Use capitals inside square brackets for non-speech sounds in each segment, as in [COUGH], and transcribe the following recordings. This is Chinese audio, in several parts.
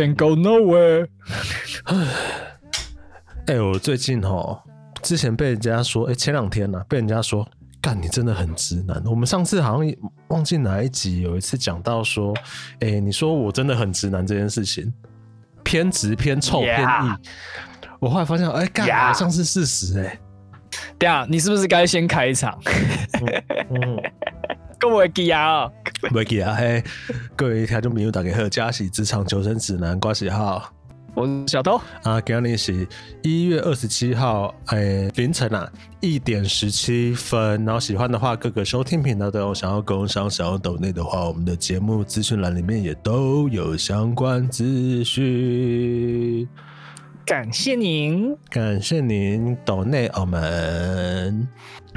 can go nowhere. [SIGHS] 哎、欸，我最近哈，之前被人家说，哎、欸，前两天呢、啊，被人家说，干你真的很直男。我们上次好像忘记哪一集，有一次讲到说，哎、欸，你说我真的很直男这件事情，偏直偏臭偏异。我后来发现，哎、欸，干好像是事实哎、欸。对啊，你是不是该先开场？嗯，各位记啊，各位记啊，嘿，各位听众朋友大家好，嘉喜职场求生指南挂喜号。我是小偷啊，今天是一月二十七号，哎、欸，凌晨啊一点十七分。然后喜欢的话，各个收听频道都有。想要工商、想要抖内的话，我们的节目资讯栏里面也都有相关资讯。感谢您，感谢您岛内澳门。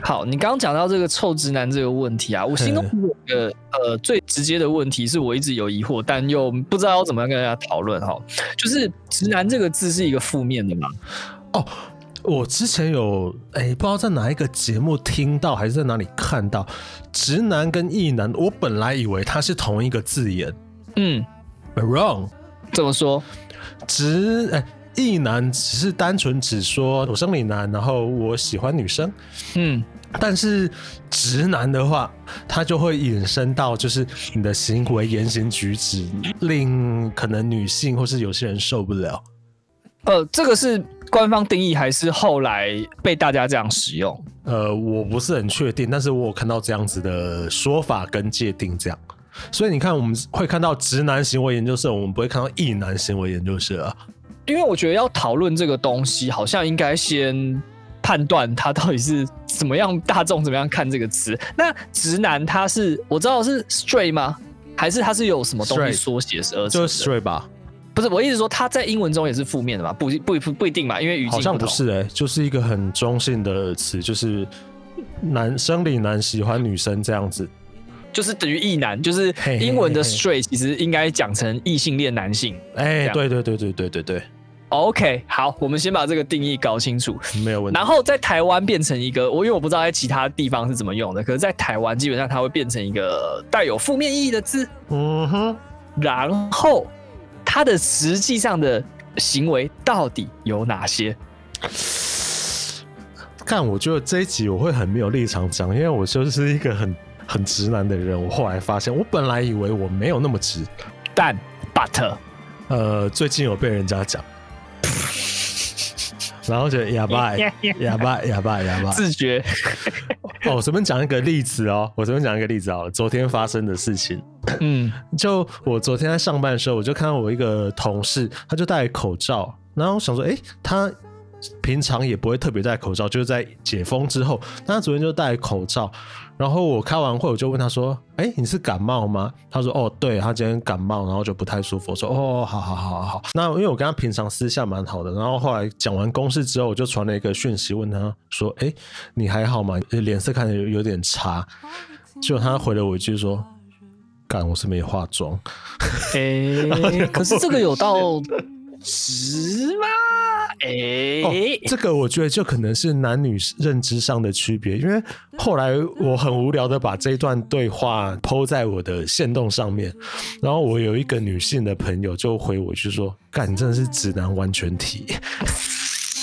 好，你刚刚讲到这个臭直男这个问题啊，我心中有个呃最直接的问题，是我一直有疑惑，但又不知道要怎么样跟大家讨论哈。就是直男这个字是一个负面的吗？哦，我之前有哎、欸，不知道在哪一个节目听到，还是在哪里看到，直男跟异男，我本来以为它是同一个字眼。嗯 wrong，怎么说？直哎。欸异男只是单纯只说我生理男，然后我喜欢女生，嗯，但是直男的话，他就会引申到就是你的行为言行举止令可能女性或是有些人受不了。呃，这个是官方定义还是后来被大家这样使用？呃，我不是很确定，但是我有看到这样子的说法跟界定这样，所以你看我们会看到直男行为研究社，我们不会看到异男行为研究社啊。因为我觉得要讨论这个东西，好像应该先判断它到底是怎么样，大众怎么样看这个词。那直男他是我知道是 straight 吗？还是他是有什么东西缩写是？就是 straight 吧？不是，我意思说他在英文中也是负面的嘛？不不不不一定嘛？因为语境好像不是哎、欸，就是一个很中性的词，就是男生理男喜欢女生这样子。就是等于异男，就是英文的 straight，其实应该讲成异性恋男性。哎，对对对对对对对。OK，好，我们先把这个定义搞清楚，没有问题。然后在台湾变成一个，我因为我不知道在其他地方是怎么用的，可是，在台湾基本上它会变成一个带有负面意义的字。嗯哼。然后它的实际上的行为到底有哪些？看，我觉得这一集我会很没有立场讲，因为我就是一个很。很直男的人，我后来发现，我本来以为我没有那么直，但 but，呃，最近有被人家讲，然后觉得 [LAUGHS] 哑巴，哑巴，哑巴，哑巴，自觉。[LAUGHS] 哦，我随便讲一个例子哦，我随便讲一个例子哦，昨天发生的事情。嗯，[LAUGHS] 就我昨天在上班的时候，我就看到我一个同事，他就戴口罩，然后我想说，哎、欸，他。平常也不会特别戴口罩，就是在解封之后，那他昨天就戴口罩。然后我开完会，我就问他说：“哎、欸，你是感冒吗？”他说：“哦，对，他今天感冒，然后就不太舒服。”我说：“哦，好好好好好。”那因为我跟他平常私下蛮好的，然后后来讲完公事之后，我就传了一个讯息问他说：“哎、欸，你还好吗？脸色看着有有点差。”结果他回了我一句说：“干，我是没化妆。欸”哎，可是这个有到直吗？哎、欸哦，这个我觉得就可能是男女认知上的区别，因为后来我很无聊的把这一段对话 PO 在我的线动上面，然后我有一个女性的朋友就回我就说：“干，你真的是直男完全体，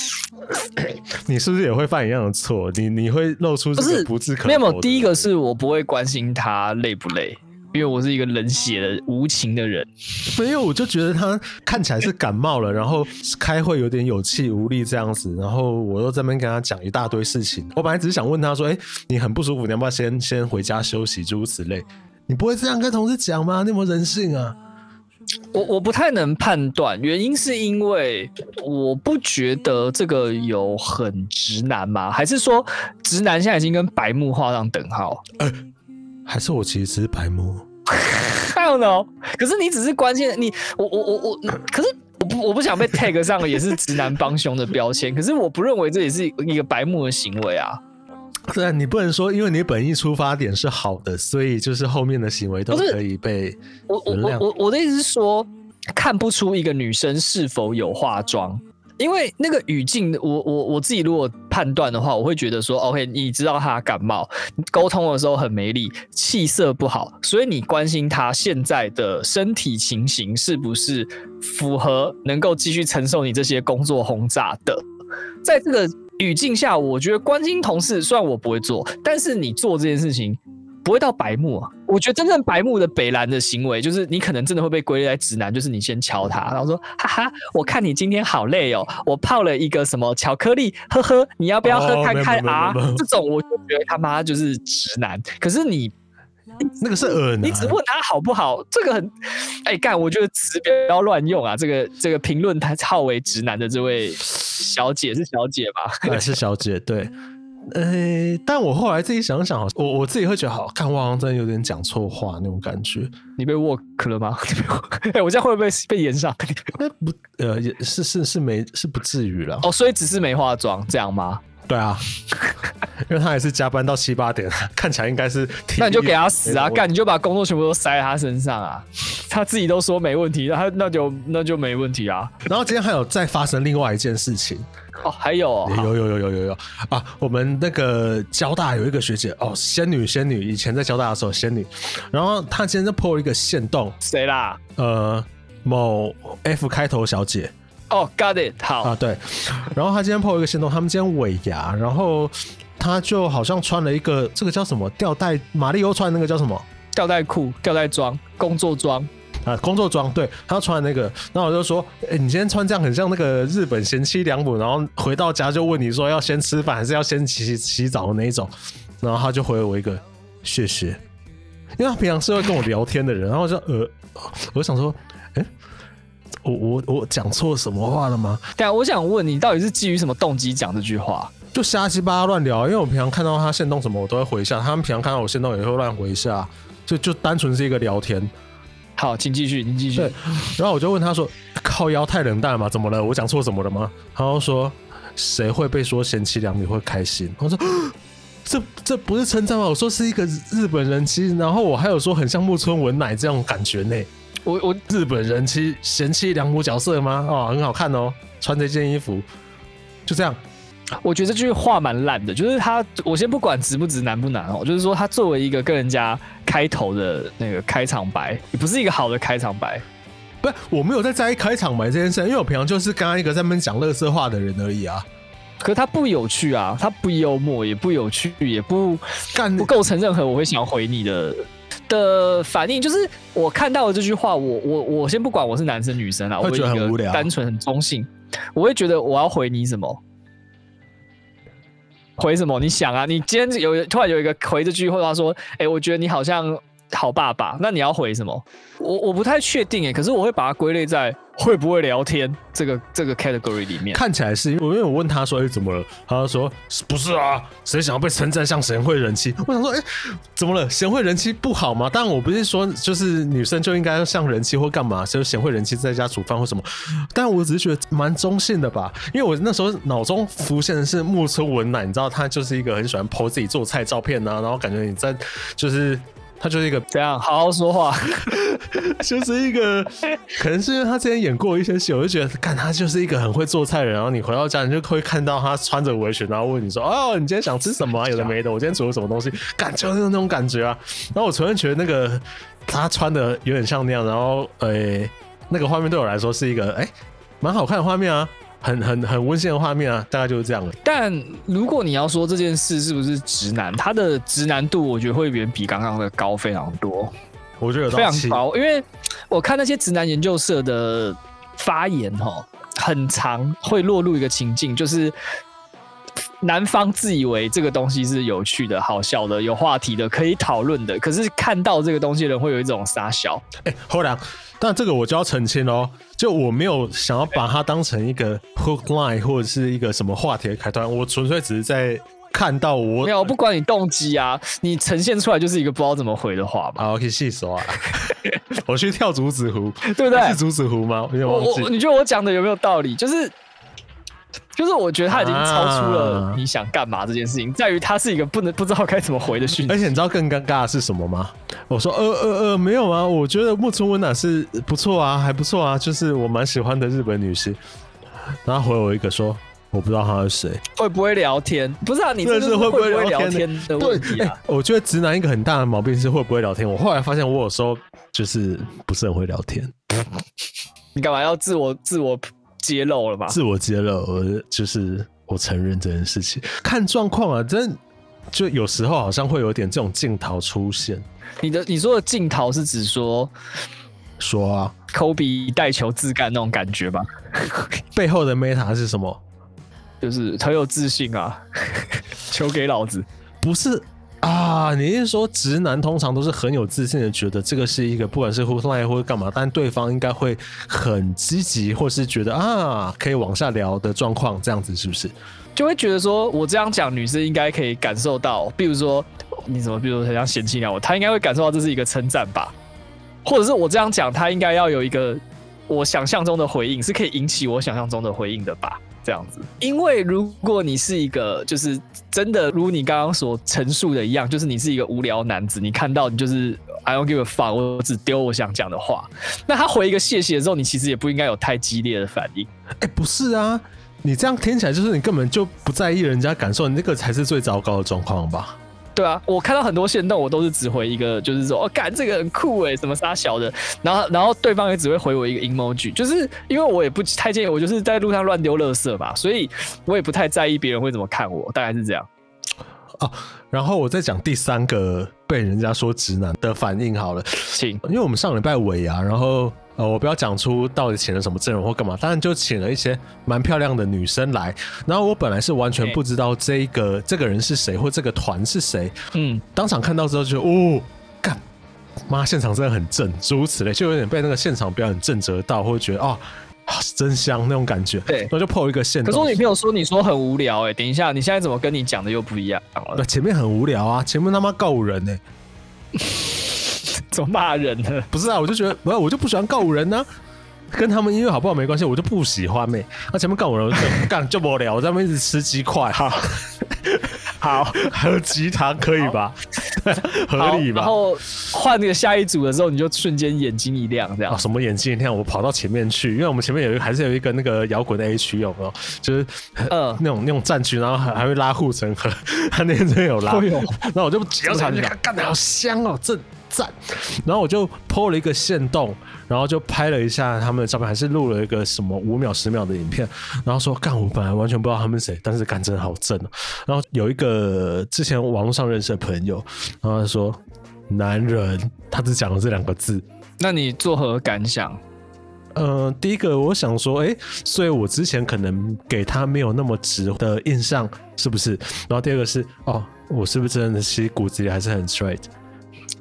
[LAUGHS] 你是不是也会犯一样的错？你你会露出这个不自可否？没有，第一个是我不会关心他累不累。”因为我是一个冷血的无情的人，[LAUGHS] 没有，我就觉得他看起来是感冒了，然后开会有点有气无力这样子，然后我又在那边跟他讲一大堆事情。我本来只是想问他说：“哎，你很不舒服，你要不要先先回家休息？”诸如此类，你不会这样跟同事讲吗？你有没有人性啊？我我不太能判断，原因是因为我不觉得这个有很直男吗？还是说直男现在已经跟白目画上等号？呃还是我其实只是白目，I don't know。可是你只是关心你，我我我我，可是我不我不想被 tag 上了也是直男帮凶的标签。可是我不认为这也是一个白目的行为啊。对啊，你不能说因为你本意出发点是好的，所以就是后面的行为都可以被我我我我我的意思是说，看不出一个女生是否有化妆，因为那个语境，我我我自己如果判断的话，我会觉得说，OK，你知道他感冒，沟通的时候很没力，气色不好，所以你关心他现在的身体情形是不是符合能够继续承受你这些工作轰炸的。在这个语境下，我觉得关心同事虽然我不会做，但是你做这件事情。不会到白目啊！我觉得真正白目的北兰的行为，就是你可能真的会被归类在直男，就是你先敲他，然后说哈哈，我看你今天好累哦，我泡了一个什么巧克力，呵呵，你要不要喝看看啊？这种我就觉得他妈就是直男。可是你那个是呃男，你只问他好不好？这个很哎干，我觉得词不要乱用啊！这个这个评论他号为直男的这位小姐是小姐吧？还是小姐？对。呃、欸，但我后来自己想想，我我自己会觉得，好看，我好像真的有点讲错话那种感觉。你被 work 了吗？[LAUGHS] [LAUGHS] 哎、欸，我这样会不会被被炎上？[LAUGHS] 那不，呃，也是是是没是不至于了。哦，所以只是没化妆这样吗？对啊，因为他也是加班到七八点，看起来应该是。那你就给他死啊！干，你就把工作全部都塞在他身上啊！他自己都说没问题，那他那就那就没问题啊。然后今天还有再发生另外一件事情。哦，还有、哦，有有有有有有啊！我们那个交大有一个学姐哦，仙女仙女，以前在交大的时候仙女，然后她今天就 po 了一个线洞，谁啦？呃，某 F 开头小姐。哦，got it，好啊，对。然后她今天 po 一个线洞，他们今天尾牙，然后她就好像穿了一个这个叫什么吊带，马丽欧穿的那个叫什么吊带裤、吊带装、工作装。啊，工作装，对，他要穿的那个，然后我就说，哎、欸，你今天穿这样很像那个日本贤妻良母，然后回到家就问你说要先吃饭还是要先洗洗澡的那一种，然后他就回了我一个谢谢，因为他平常是会跟我聊天的人，然后我就呃，我想说，哎、欸，我我我讲错什么话了吗？对啊，我想问你，到底是基于什么动机讲这句话？就瞎鸡巴乱聊，因为我平常看到他现动什么，我都会回一下，他们平常看到我现动也会乱回一下，就就单纯是一个聊天。好，请继续，你继续。对，然后我就问他说：“靠腰太冷淡了吗？怎么了？我讲错什么了吗？”然后说：“谁会被说贤妻良母会开心？”我说：“这这不是称赞吗？”我说：“是一个日本人妻。”然后我还有说很像木村文乃这种感觉呢。我我日本人妻贤妻良母角色吗？哦，很好看哦，穿这件衣服，就这样。我觉得这句话蛮烂的，就是他，我先不管直不直难不难哦，就是说他作为一个跟人家开头的那个开场白，也不是一个好的开场白。不是，我没有在在意开场白这件事，因为我平常就是刚刚一个在那边讲乐色话的人而已啊。可是他不有趣啊，他不幽默，也不有趣，也不干不构成任何我会想回你的的反应。就是我看到了这句话，我我我先不管我是男生女生啊，我会觉得很无聊，单纯很中性，我会觉得我要回你什么？回什么？你想啊，你今天有突然有一个回这句话说，哎、我觉得你好像好爸爸，那你要回什么？我我不太确定哎，可是我会把它归类在。会不会聊天这个这个 category 里面看起来是，因为我问他说：“哎，怎么了？”他说：“不是啊，谁想要被称赞像贤惠人妻？”我想说：“哎，怎么了？贤惠人妻不好吗？”当然我不是说就是女生就应该像人妻或干嘛，就是贤惠人妻在家煮饭或什么。但我只是觉得蛮中性的吧，因为我那时候脑中浮现的是木村文乃，你知道他就是一个很喜欢 po 自己做菜照片啊，然后感觉你在就是。他就是一个这样好好说话，[LAUGHS] 就是一个可能是因为他之前演过一些戏，我就觉得，看他就是一个很会做菜的人。然后你回到家，你就会看到他穿着围裙，然后问你说：“哦，你今天想吃什么啊？有的没的，我今天煮了什么东西？” [LAUGHS] 感觉就是那种感觉啊。然后我突然觉得那个他穿的有点像那样，然后诶、欸，那个画面对我来说是一个诶，蛮好看的画面啊。很很很温馨的画面啊，大概就是这样了。但如果你要说这件事是不是直男，他的直男度我觉得会远比刚刚的高非常多。我觉得非常高，因为我看那些直男研究社的发言哈，很常会落入一个情境，就是男方自以为这个东西是有趣的、好笑的、有话题的、可以讨论的，可是看到这个东西的人会有一种傻笑。哎、欸，后来。但这个我就要澄清哦，就我没有想要把它当成一个 hook line 或者是一个什么话题的开端，我纯粹只是在看到我没有，不管你动机啊，你呈现出来就是一个不知道怎么回的话嘛。好，可以细说啊，[LAUGHS] 我去跳竹子湖，对不对？是竹子湖吗？我我你觉得我讲的有没有道理？就是。就是我觉得他已经超出了你想干嘛这件事情，在于他是一个不能不知道该怎么回的讯息。而且你知道更尴尬的是什么吗？我说呃呃呃没有啊，我觉得木村文乃是不错啊，还不错啊，就是我蛮喜欢的日本女星。然后回我一个说。我不知道他是谁，会不会聊天？不是啊，你这是会不会聊天的问题啊？我觉得直男一个很大的毛病是会不会聊天。我后来发现，我有时候就是不是很会聊天。你干嘛要自我自我揭露了吧？自我揭露，我就是我承认这件事情。看状况啊，真就有时候好像会有点这种镜头出现。你的你说的镜头是指说说啊，科比带球自干那种感觉吧？[LAUGHS] 背后的 meta 是什么？就是很有自信啊，[LAUGHS] 球给老子，不是啊？你是说直男通常都是很有自信的，觉得这个是一个不管是互赖或者干嘛，但对方应该会很积极，或是觉得啊可以往下聊的状况，这样子是不是？就会觉得说我这样讲，女生应该可以感受到，比如说你怎么，比如说很像嫌弃我，她应该会感受到这是一个称赞吧？或者是我这样讲，她应该要有一个我想象中的回应，是可以引起我想象中的回应的吧？这样子，因为如果你是一个，就是真的如你刚刚所陈述的一样，就是你是一个无聊男子，你看到你就是 I don't give a fuck，我只丢我想讲的话，那他回一个谢谢之后，你其实也不应该有太激烈的反应。哎，不是啊，你这样听起来就是你根本就不在意人家感受，你那个才是最糟糕的状况吧？对啊，我看到很多线动，我都是只回一个，就是说，哦，干这个很酷哎，什么杀小的，然后然后对方也只会回我一个 emoji，就是因为我也不太介意，我就是在路上乱丢垃圾吧，所以我也不太在意别人会怎么看我，大概是这样。哦，然后我再讲第三个被人家说直男的反应好了，请，因为我们上礼拜尾牙，然后。呃，我不要讲出到底请了什么阵容或干嘛，当然就请了一些蛮漂亮的女生来。然后我本来是完全不知道这个、欸、这个人是谁或这个团是谁，嗯，当场看到之后就哦，干妈，现场真的很正，诸如此类，就有点被那个现场表演震折到，或者觉得哦，真香那种感觉。对，然后就 po 一个限动。可是我女朋友说你说很无聊哎、欸，等一下，你现在怎么跟你讲的又不一样了？那前面很无聊啊，前面他妈告人呢、欸。[LAUGHS] 骂人呢？不是啊，我就觉得，不，我就不喜欢告五人呢、啊，跟他们音乐好不好没关系，我就不喜欢呗、欸。那前面告五人，干就无聊，我在那边一直吃鸡块，好，好，喝鸡汤可以吧？合理吧？然后换那个下一组的时候，你就瞬间眼睛一亮，这样、啊、什么眼睛一亮？我跑到前面去，因为我们前面有一个，还是有一个那个摇滚的 A 区，有没有？就是呃那种那种战区，然后还还会拉护城河，他 [LAUGHS] 那天真的有拉，然后我就只要上去看，干的好香哦，这。赞，然后我就 po 了一个线动，然后就拍了一下他们的照片，还是录了一个什么五秒十秒的影片，然后说干，我本来完全不知道他们谁，但是干真好正哦。然后有一个之前网络上认识的朋友，然后他说男人，他只讲了这两个字，那你作何感想？呃，第一个我想说，哎，所以我之前可能给他没有那么直的印象，是不是？然后第二个是，哦，我是不是真的其实骨子里还是很 straight？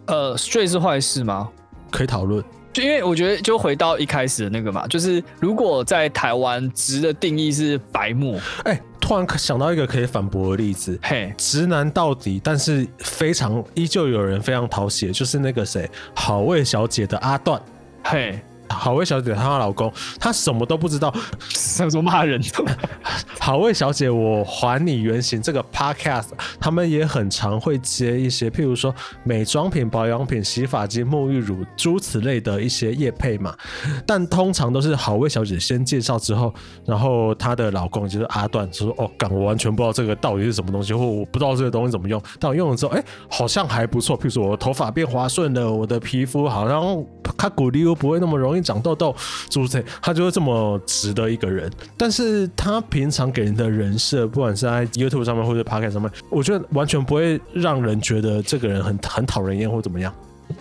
呃，straight 是坏事吗？可以讨论。就因为我觉得，就回到一开始的那个嘛，就是如果在台湾直的定义是白目，哎、欸，突然想到一个可以反驳的例子，嘿，直男到底，但是非常依旧有人非常讨喜，就是那个谁，好味小姐的阿段，嘿。好味小姐她老公，她什么都不知道，想说骂人。[LAUGHS] 好味小姐，我还你原形。这个 podcast 他们也很常会接一些，譬如说美妆品、保养品、洗发精、沐浴乳诸此类的一些业配嘛。但通常都是好味小姐先介绍之后，然后她的老公就是阿段就说：“哦，干，我完全不知道这个到底是什么东西，或我不知道这个东西怎么用。但我用了之后，哎、欸，好像还不错。譬如说我的头发变滑顺了，我的皮肤好像卡古力又不会那么容易。”长痘痘，是不是？他就是这么直的一个人，但是他平常给人的人设，不管是在 YouTube 上面或者 Podcast 上面，我觉得完全不会让人觉得这个人很很讨人厌或怎么样。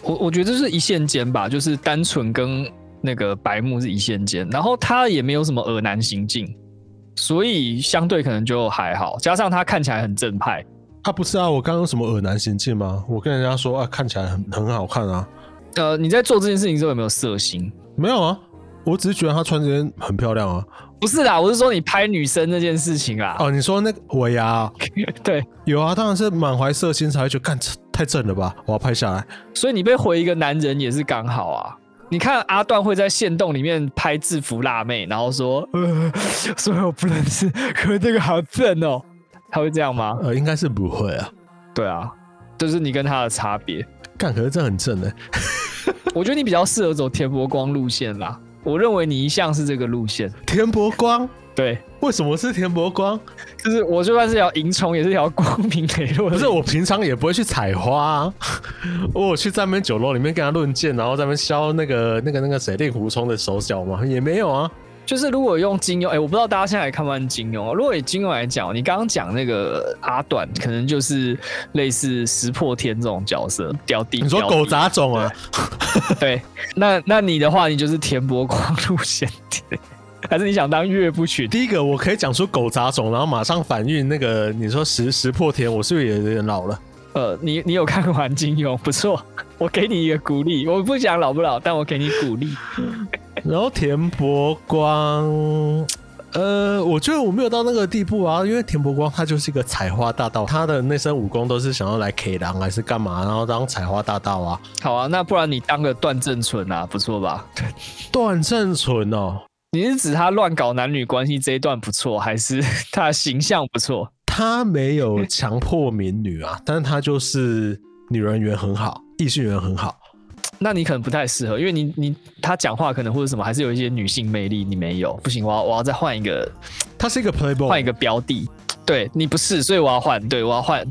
我我觉得这是一线间吧，就是单纯跟那个白木是一线间，然后他也没有什么恶男行径，所以相对可能就还好。加上他看起来很正派，他、啊、不是啊？我刚刚什么恶男行径吗？我跟人家说啊，看起来很很好看啊。呃，你在做这件事情之后有没有色心？没有啊，我只是觉得她穿这件很漂亮啊。不是啦，我是说你拍女生那件事情啊。哦，你说那个尾牙？[LAUGHS] 对，有啊，当然是满怀色心才会觉得，干太正了吧，我要拍下来。所以你被回一个男人也是刚好啊。你看阿段会在线洞里面拍制服辣妹，然后说，呃，[LAUGHS] 所以我不认识，可是这个好正哦。他会这样吗？呃，应该是不会啊。对啊，就是你跟他的差别。干，可是这很正哎。[LAUGHS] 我觉得你比较适合走田伯光路线啦。我认为你一向是这个路线。田伯光，对，为什么是田伯光？就是我就算是条萤虫，也是条光明磊落的。不是，我平常也不会去采花、啊，我有去在那边酒楼里面跟他论剑，然后在那边削那个那个那个谁令狐冲的手脚嘛？也没有啊。就是如果用金庸，哎、欸，我不知道大家现在还看不看金庸啊？如果以金庸来讲，你刚刚讲那个阿短，可能就是类似石破天这种角色，屌弟。你说狗杂种啊？对，那那你的话，你就是田伯光路线，[LAUGHS] 还是你想当岳不群？第一个我可以讲出狗杂种，然后马上反应那个你说石石破天，我是不是也有点老了？呃，你你有看完金庸？不错，[LAUGHS] 我给你一个鼓励。我不讲老不老，但我给你鼓励。然后田伯光，呃，我觉得我没有到那个地步啊，因为田伯光他就是一个采花大盗，他的那身武功都是想要来 K 狼还是干嘛，然后当采花大盗啊。好啊，那不然你当个段正淳啊，不错吧？段正淳哦，你是指他乱搞男女关系这一段不错，还是 [LAUGHS] 他的形象不错？他没有强迫民女啊，[LAUGHS] 但是他就是女人缘很好，异性缘很好。那你可能不太适合，因为你你他讲话可能或者什么，还是有一些女性魅力，你没有，不行，我要我要再换一个。他是一个 playboy，换一个标的。对你不是，所以我要换。对我要换。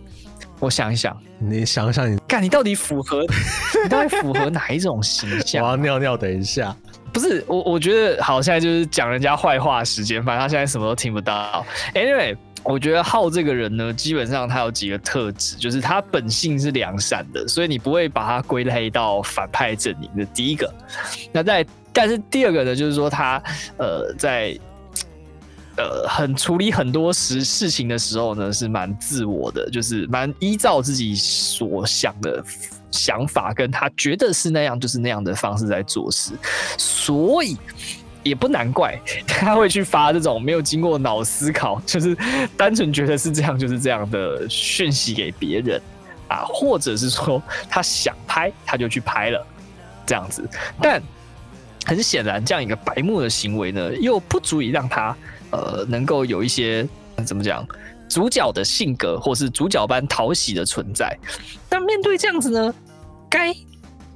我想一想，你想一想你，你干，你到底符合，[LAUGHS] 你到底符合哪一种形象？我要尿尿，等一下。不是我，我觉得好，现在就是讲人家坏话的时间，反正他现在什么都听不到。Anyway。我觉得浩这个人呢，基本上他有几个特质，就是他本性是良善的，所以你不会把他归类到反派阵营的第一个。那在，但是第二个呢，就是说他呃在呃很处理很多事事情的时候呢，是蛮自我的，就是蛮依照自己所想的想法，跟他觉得是那样就是那样的方式在做事，所以。也不难怪他会去发这种没有经过脑思考，[LAUGHS] 就是单纯觉得是这样就是这样的讯息给别人啊，或者是说他想拍他就去拍了这样子，但很显然这样一个白目的行为呢，又不足以让他呃能够有一些怎么讲主角的性格，或是主角般讨喜的存在。但面对这样子呢，该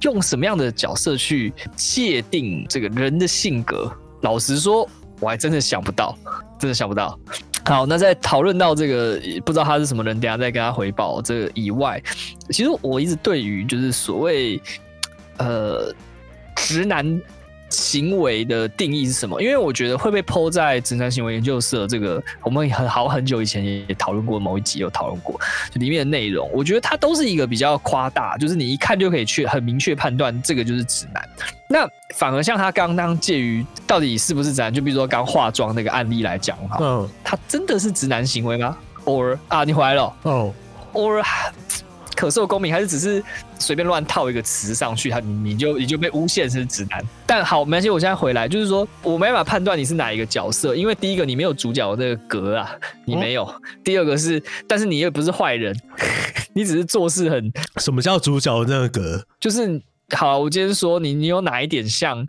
用什么样的角色去界定这个人的性格？老实说，我还真的想不到，真的想不到。好，那在讨论到这个不知道他是什么人，等下再跟他回报这个以外，其实我一直对于就是所谓呃直男。行为的定义是什么？因为我觉得会被 PO 在直男行为研究社这个，我们很好很久以前也讨论过，某一集有讨论过，就里面的内容，我觉得它都是一个比较夸大，就是你一看就可以去很明确判断这个就是直男。那反而像他刚刚介于到底是不是直男，就比如说刚化妆那个案例来讲哈，嗯，他真的是直男行为吗？Or 啊，你回来了哦，Or。可受公民还是只是随便乱套一个词上去，他你你就你就被诬陷是直男。但好，没关系，我现在回来，就是说我没办法判断你是哪一个角色，因为第一个你没有主角的那个格啊，[LAUGHS] 你没有；嗯、第二个是，但是你又不是坏人，[LAUGHS] 你只是做事很。什么叫主角的那个格？就是好，我今天说你，你有哪一点像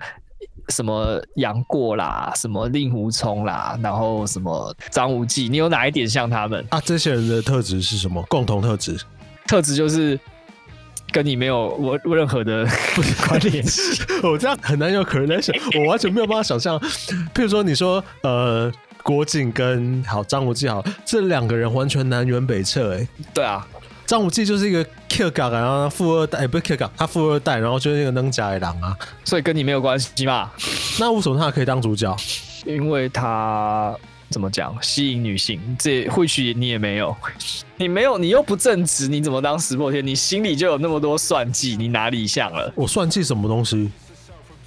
什么杨过啦，什么令狐冲啦，然后什么张无忌，你有哪一点像他们啊？这些人的特质是什么？共同特质？特质就是跟你没有我任何的 [LAUGHS] 关联，[LAUGHS] 我这样很难有 correlation，[LAUGHS] 我完全没有办法想象。譬如说，你说呃，郭靖跟好张无忌好，这两个人完全南辕北辙，哎，对啊，张无忌就是一个 Q 港，然后富二代，欸、不是 Q 港，他富二代，然后就是那个能假的狼啊，所以跟你没有关系嘛？那为什么他可以当主角？因为他。怎么讲？吸引女性，这或许你也没有，[LAUGHS] 你没有，你又不正直，你怎么当石破天？你心里就有那么多算计，你哪里像了？我算计什么东西？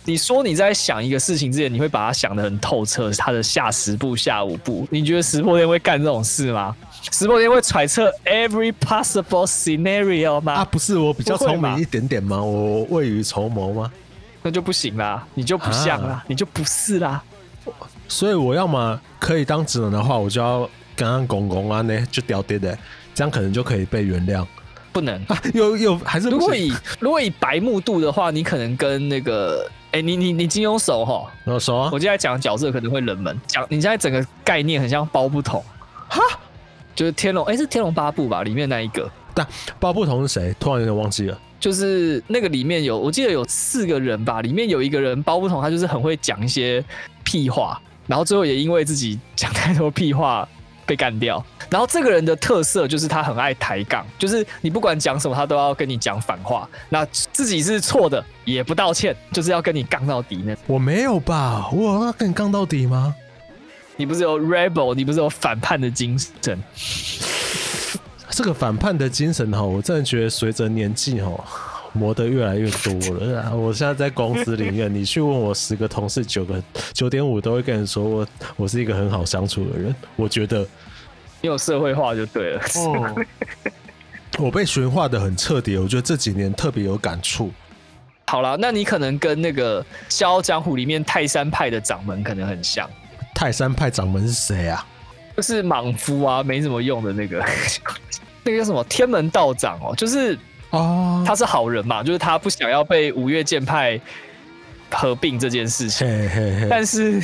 你说你在想一个事情之前，你会把它想得很透彻，他的下十步、下五步，你觉得石破天会干这种事吗？石破天会揣测 every possible scenario 吗？啊，不是，我比较聪明一点点吗？我未雨绸缪吗？那就不行啦，你就不像啦，啊、你就不是啦。所以我要么可以当直男的话，我就要刚刚公公啊，那就屌爹的，这样可能就可以被原谅。不能，啊、有有还是如果以如果以白目度的话，你可能跟那个哎、欸，你你你金庸熟哈？我熟啊。我现在讲的角色可能会冷门，讲你现在整个概念很像包不同哈，就是天龙哎、欸，是天龙八部吧？里面那一个但包不同是谁？突然有点忘记了。就是那个里面有，我记得有四个人吧，里面有一个人包不同，他就是很会讲一些屁话，然后最后也因为自己讲太多屁话被干掉。[LAUGHS] 然后这个人的特色就是他很爱抬杠，就是你不管讲什么，他都要跟你讲反话。那自己是错的也不道歉，就是要跟你杠到底呢。我没有吧？我要跟你杠到底吗？你不是有 rebel，你不是有反叛的精神？这个反叛的精神哈，我真的觉得随着年纪哈磨得越来越多了。我现在在公司里面，你去问我十个同事，九个九点五都会跟你说我我是一个很好相处的人。我觉得你有社会化就对了。哦，我被驯化的很彻底，我觉得这几年特别有感触。[LAUGHS] 好了，那你可能跟那个《笑傲江湖》里面泰山派的掌门可能很像。泰山派掌门是谁啊？[LAUGHS] 就是莽夫啊，没什么用的那个。[LAUGHS] 那个叫什么天门道长哦，就是哦，他是好人嘛，就是他不想要被五岳剑派合并这件事情，嘿嘿嘿，但是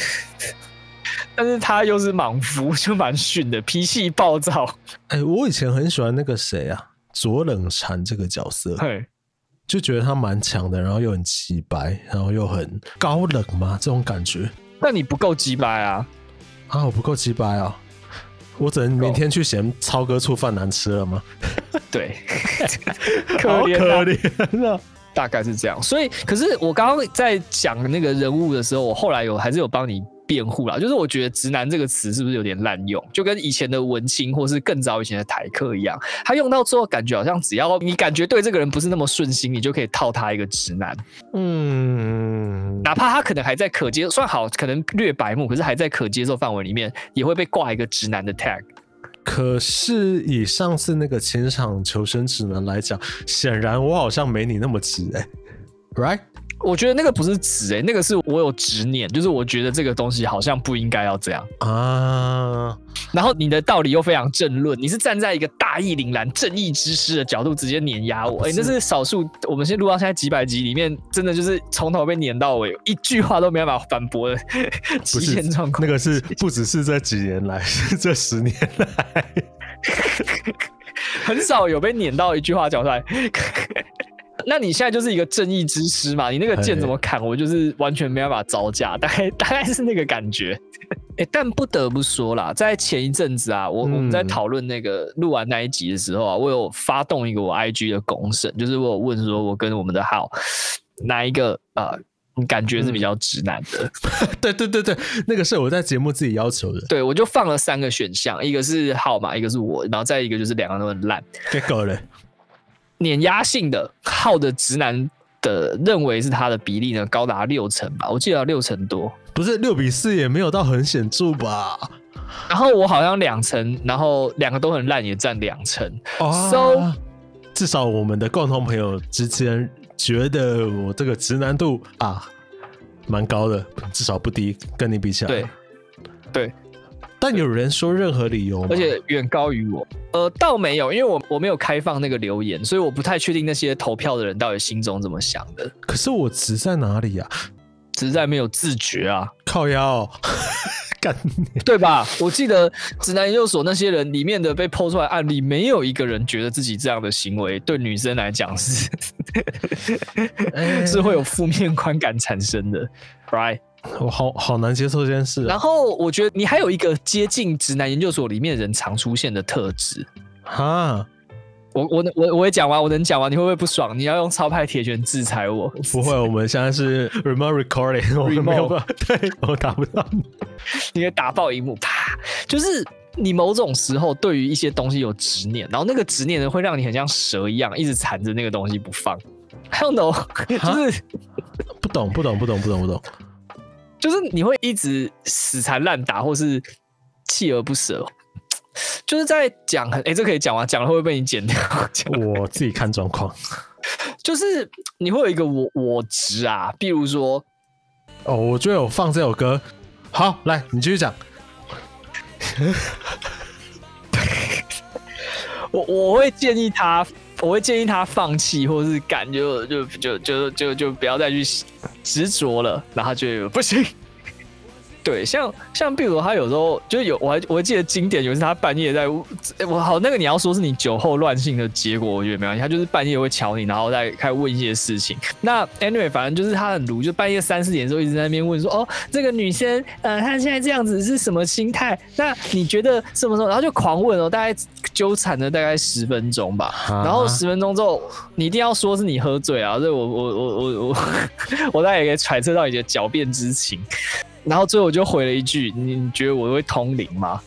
但是他又是莽夫，就蛮逊的，脾气暴躁。哎、欸，我以前很喜欢那个谁啊，左冷禅这个角色，嘿，就觉得他蛮强的，然后又很奇白，然后又很高冷嘛，这种感觉。那你不够鸡掰啊？啊，我不够鸡掰啊！我只能明天去嫌超哥醋饭难吃了吗？对，[LAUGHS] 可怜可怜啊，大概是这样。所以，可是我刚刚在讲那个人物的时候，我后来有还是有帮你。辩护啦，就是我觉得“直男”这个词是不是有点滥用？就跟以前的文青，或是更早以前的台客一样，他用到之后，感觉好像只要你感觉对这个人不是那么顺心，你就可以套他一个直男。嗯，哪怕他可能还在可接受，算好，可能略白目，可是还在可接受范围里面，也会被挂一个直男的 tag。可是以上次那个情场求生指南来讲，显然我好像没你那么直哎、欸、，right？我觉得那个不是直诶、欸，那个是我有执念，就是我觉得这个东西好像不应该要这样啊。然后你的道理又非常正论，你是站在一个大义凛然、正义之师的角度直接碾压我。哎、欸，那是少数，我们先录到现在几百集里面，真的就是从头被碾到尾，一句话都没办法反驳的 [LAUGHS] 极限状况。那个是不只是这几年来，是这十年来，很少有被碾到一句话讲出来。[LAUGHS] 那你现在就是一个正义之师嘛？你那个剑怎么砍，我就是完全没办法招架，[LAUGHS] 大概大概是那个感觉。[LAUGHS] 哎、欸，但不得不说啦，在前一阵子啊，我、嗯、我们在讨论那个录完那一集的时候啊，我有发动一个我 IG 的公审，就是我有问说，我跟我们的号哪一个呃，你感觉是比较直男的？嗯、对对对对，那个是我在节目自己要求的。对，我就放了三个选项，一个是号码，一个是我，然后再一个就是两个都很烂。结果嘞？碾压性的号的直男的认为是他的比例呢，高达六成吧，我记得六成多，不是六比四也没有到很显著吧？然后我好像两成，然后两个都很烂，也占两成。哦、至少我们的共同朋友之间觉得我这个直男度啊蛮高的，至少不低，跟你比起来。对，对。但有人说任何理由吗？而且远高于我。呃，倒没有，因为我我没有开放那个留言，所以我不太确定那些投票的人到底心中怎么想的。可是我直在哪里呀、啊？直在没有自觉啊，靠腰 [LAUGHS] 干，对吧？我记得直男研究所那些人里面的被 PO 出来案例，没有一个人觉得自己这样的行为对女生来讲是、[LAUGHS] 欸、是会有负面观感产生的，right？我 [LAUGHS] 好好难接受这件事、啊。然后我觉得你还有一个接近直男研究所里面人常出现的特质。哈，我我我我也讲完，我能讲完，你会不会不爽？你要用超派铁拳制裁我？不会，[LAUGHS] 我们现在是 remote recording，[LAUGHS] 我没有办法，对，我打不到你。你可以打爆萤幕，啪！就是你某种时候对于一些东西有执念，然后那个执念呢会让你很像蛇一样，一直缠着那个东西不放。I don't know，就是不懂，不懂，不懂，不懂，不懂。就是你会一直死缠烂打，或是锲而不舍，[TSK] 就是在讲很哎、欸，这可以讲吗？讲了会不会被你剪掉？[LAUGHS] 我自己看状况。[LAUGHS] 就是你会有一个我我值啊，比如说，哦，我觉得我放这首歌，好，来你继续讲。[LAUGHS] 我我会建议他。我会建议他放弃，或者是干就就就就就就不要再去执着了，然后就不行。对，像像比如他有时候就有，我还我还记得经典有一次他半夜在，我好那个你要说是你酒后乱性的结果，我觉得没关系。他就是半夜会敲你，然后再开始问一些事情。那 anyway，反正就是他很鲁，就半夜三四点的时候一直在那边问说，哦，这个女生呃，她现在这样子是什么心态？那你觉得什么时候？然后就狂问哦，大概纠缠了大概十分钟吧。然后十分钟之后，你一定要说是你喝醉啊，所以我我我我我 [LAUGHS] 我大概也可以揣测到你的狡辩之情。然后最后我就回了一句：“你觉得我会通灵吗？”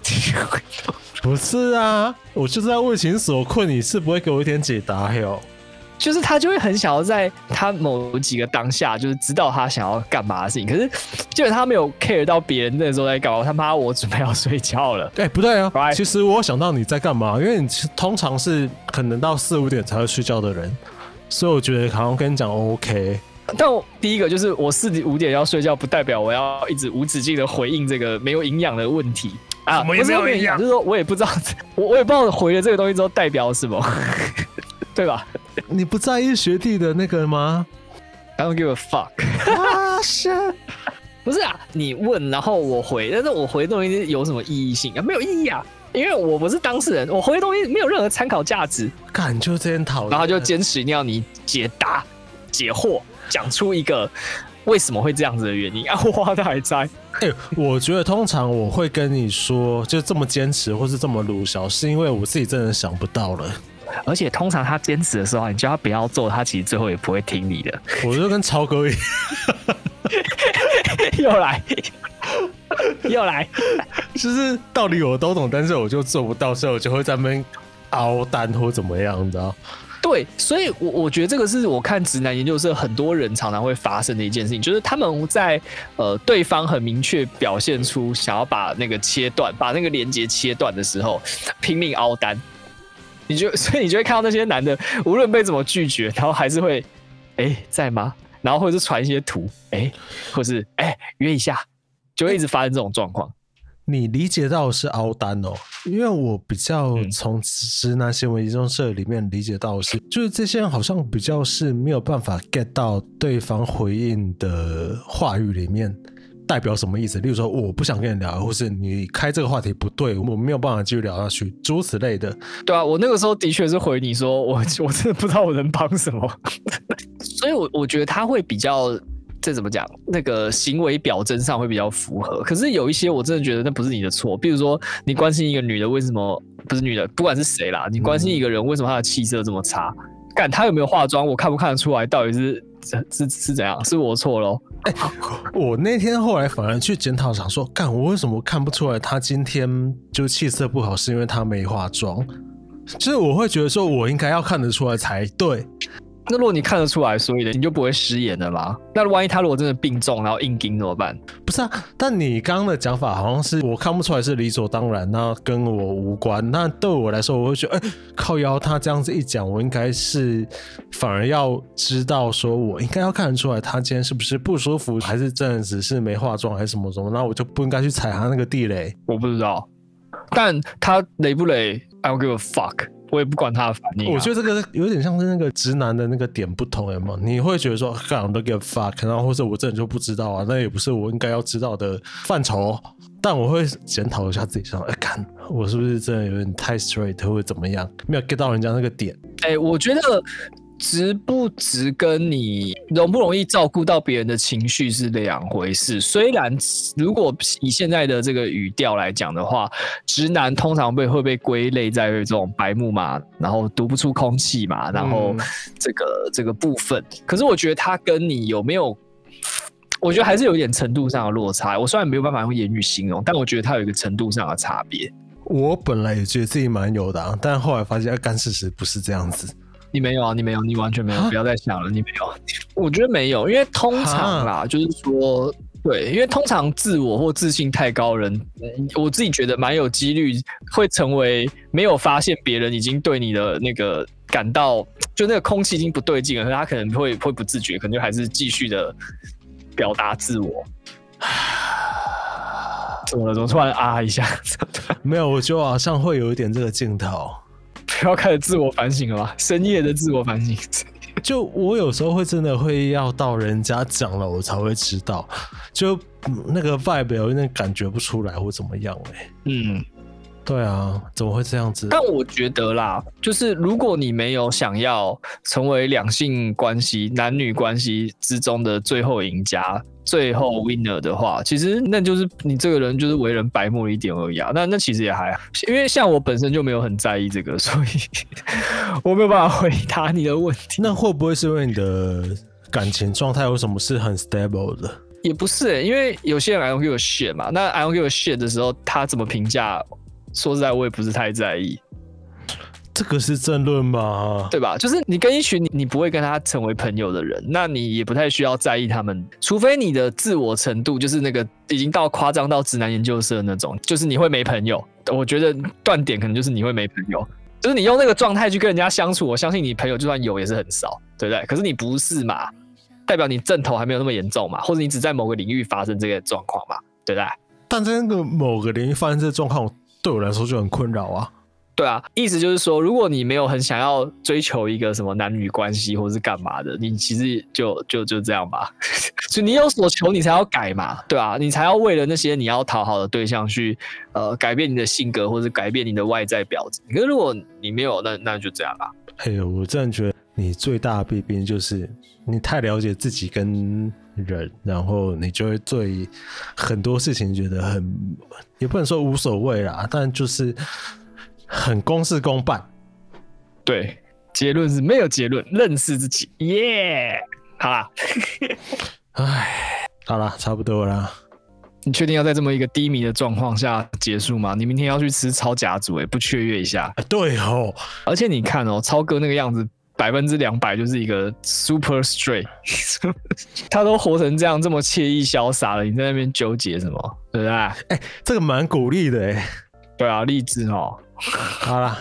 [LAUGHS] 不是啊，我就是在为情所困，你是不会给我一点解答哟。就是他就会很想要在他某几个当下，就是知道他想要干嘛的事情，可是基本他没有 care 到别人那时候在干嘛。他妈，我准备要睡觉了。[LAUGHS] 哎、欸，不对啊.其实我想到你在干嘛，因为你通常是可能到四五点才会睡觉的人，所以我觉得好像跟你讲 OK。但我第一个就是我四五点要睡觉，不代表我要一直无止境的回应这个没有营养的问题啊！没有营养，就是说我也不知道，[LAUGHS] 我我也不知道回了这个东西之后代表什么，[LAUGHS] 对吧？你不在意学弟的那个吗？I don't give a fuck。啊，是，不是啊？你问，然后我回，但是我回的东西有什么意义性啊？没有意义啊，因为我不是当事人，我回的东西没有任何参考价值。感，就这样讨论，然后就坚持一定要你解答解惑。讲出一个为什么会这样子的原因 [LAUGHS] 啊！我的还在。哎、欸，我觉得通常我会跟你说，就这么坚持或是这么鲁小，是因为我自己真的想不到了。而且通常他坚持的时候，你叫他不要做，他其实最后也不会听你的。我就跟超哥一样，[LAUGHS] 又来，又来，就是道理我都懂，但是我就做不到，所以我就会在那边熬单或怎么样，你知道。对，所以，我我觉得这个是我看直男研究社很多人常常会发生的一件事情，就是他们在呃对方很明确表现出想要把那个切断、把那个连接切断的时候，拼命凹单。你就 [LAUGHS] 所以你就会看到那些男的，无论被怎么拒绝，然后还是会哎在吗？然后或者是传一些图，哎，或是哎约一下，就会一直发生这种状况。你理解到的是凹单哦，因为我比较从直男行为集中社里面理解到的是，就是这些人好像比较是没有办法 get 到对方回应的话语里面代表什么意思。例如说，我不想跟你聊，或是你开这个话题不对，我没有办法继续聊下去，诸如此类的。对啊，我那个时候的确是回你说，我 [LAUGHS] 我真的不知道我能帮什么，[LAUGHS] 所以我我觉得他会比较。这怎么讲？那个行为表征上会比较符合，可是有一些我真的觉得那不是你的错。比如说，你关心一个女的，为什么不是女的？不管是谁啦，你关心一个人，为什么她的气色这么差？干，她有没有化妆？我看不看得出来？到底是是是怎样？是我错喽？哎、欸，我那天后来反而去检讨，想说，干，我为什么看不出来她今天就气色不好？是因为她没化妆？就是我会觉得说，我应该要看得出来才对。那如果你看得出来，所以的你就不会失言了吗？那万一他如果真的病重，然后硬撑怎么办？不是啊，但你刚刚的讲法好像是我看不出来是理所当然，那跟我无关。那对我来说，我会觉得，哎、靠腰，他这样子一讲，我应该是反而要知道，说我应该要看得出来，他今天是不是不舒服，还是真的只是没化妆，还是什么什么？那我就不应该去踩他那个地雷。我不知道，但他雷不雷？I don't give a fuck。我也不管他的反应、啊。我觉得这个有点像是那个直男的那个点不同，有没有？你会觉得说，I don't give a fuck，然后或者我真的就不知道啊，那也不是我应该要知道的范畴。但我会检讨一下自己，想，哎，看我是不是真的有点太 straight，或者怎么样，没有 get 到人家那个点。哎、欸，我觉得。值不值跟你容不容易照顾到别人的情绪是两回事。虽然如果以现在的这个语调来讲的话，直男通常被会被归类在这种白目嘛，然后读不出空气嘛，然后这个、嗯、这个部分。可是我觉得他跟你有没有，我觉得还是有一点程度上的落差。我虽然没有办法用言语形容，但我觉得他有一个程度上的差别。我本来也觉得自己蛮有的、啊，但后来发现，干事实不是这样子。你没有啊，你没有，你完全没有，不要再想了，你没有。我觉得没有，因为通常啦，就是说，对，因为通常自我或自信太高人，我自己觉得蛮有几率会成为没有发现别人已经对你的那个感到，就那个空气已经不对劲了，他可能会会不自觉，可能就还是继续的表达自我。[LAUGHS] 怎么了？怎么突然啊一下？没有，我觉得好像会有一点这个镜头。不要开始自我反省了吧？[LAUGHS] 深夜的自我反省。[LAUGHS] 就我有时候会真的会要到人家讲了，我才会知道，就那个 vibe 有点感觉不出来或怎么样哎、欸。嗯，对啊，怎么会这样子？但我觉得啦，就是如果你没有想要成为两性关系、男女关系之中的最后赢家。最后 winner 的话，其实那就是你这个人就是为人白目了一点而已啊。那那其实也还好，因为像我本身就没有很在意这个，所以我没有办法回答你的问题。那会不会是因为你的感情状态有什么是很 stable 的？也不是、欸，因为有些人 I don't give a shit 嘛。那 I don't give a shit 的时候，他怎么评价？说实在，我也不是太在意。这个是正论吗？对吧？就是你跟一群你你不会跟他成为朋友的人，那你也不太需要在意他们，除非你的自我程度就是那个已经到夸张到直男研究社那种，就是你会没朋友。我觉得断点可能就是你会没朋友，就是你用那个状态去跟人家相处，我相信你朋友就算有也是很少，对不对？可是你不是嘛，代表你症头还没有那么严重嘛，或者你只在某个领域发生这个状况嘛，对不对？但在那个某个领域发生这个状况，对我来说就很困扰啊。对啊，意思就是说，如果你没有很想要追求一个什么男女关系，或是干嘛的，你其实就就就这样吧。[LAUGHS] 所以你有所求，你才要改嘛，对啊，你才要为了那些你要讨好的对象去呃改变你的性格，或是改变你的外在表征。可是如果你没有，那那就这样吧。哎呦，我真的觉得你最大的弊病就是你太了解自己跟人，然后你就会对很多事情觉得很也不能说无所谓啦，但就是。很公事公办，对，结论是没有结论，认识自己，耶、yeah!，好啦，哎，好啦，差不多啦。你确定要在这么一个低迷的状况下结束吗？你明天要去吃超甲组，哎，不雀跃一下？对哦，而且你看哦，超哥那个样子，百分之两百就是一个 super straight，他都活成这样，这么惬意潇洒了，你在那边纠结什么？对不对？哎，这个蛮鼓励的，哎，对啊，励志哦。好了，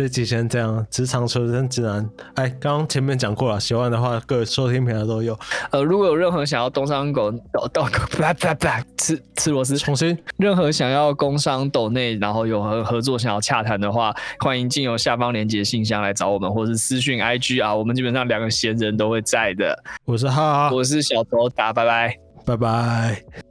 这集先这样。职场求生指南，哎，刚刚前面讲过了，喜欢的话各收听平台都有。呃，如果有任何想要工商狗抖抖，啪啪啪，吃吃螺丝，重新。任何想要工商抖内，然后有合合作想要洽谈的话，欢迎进入下方连接信箱来找我们，或是私讯 IG 啊，我们基本上两个闲人都会在的。我是哈哈，我是小头，达拜拜，拜拜。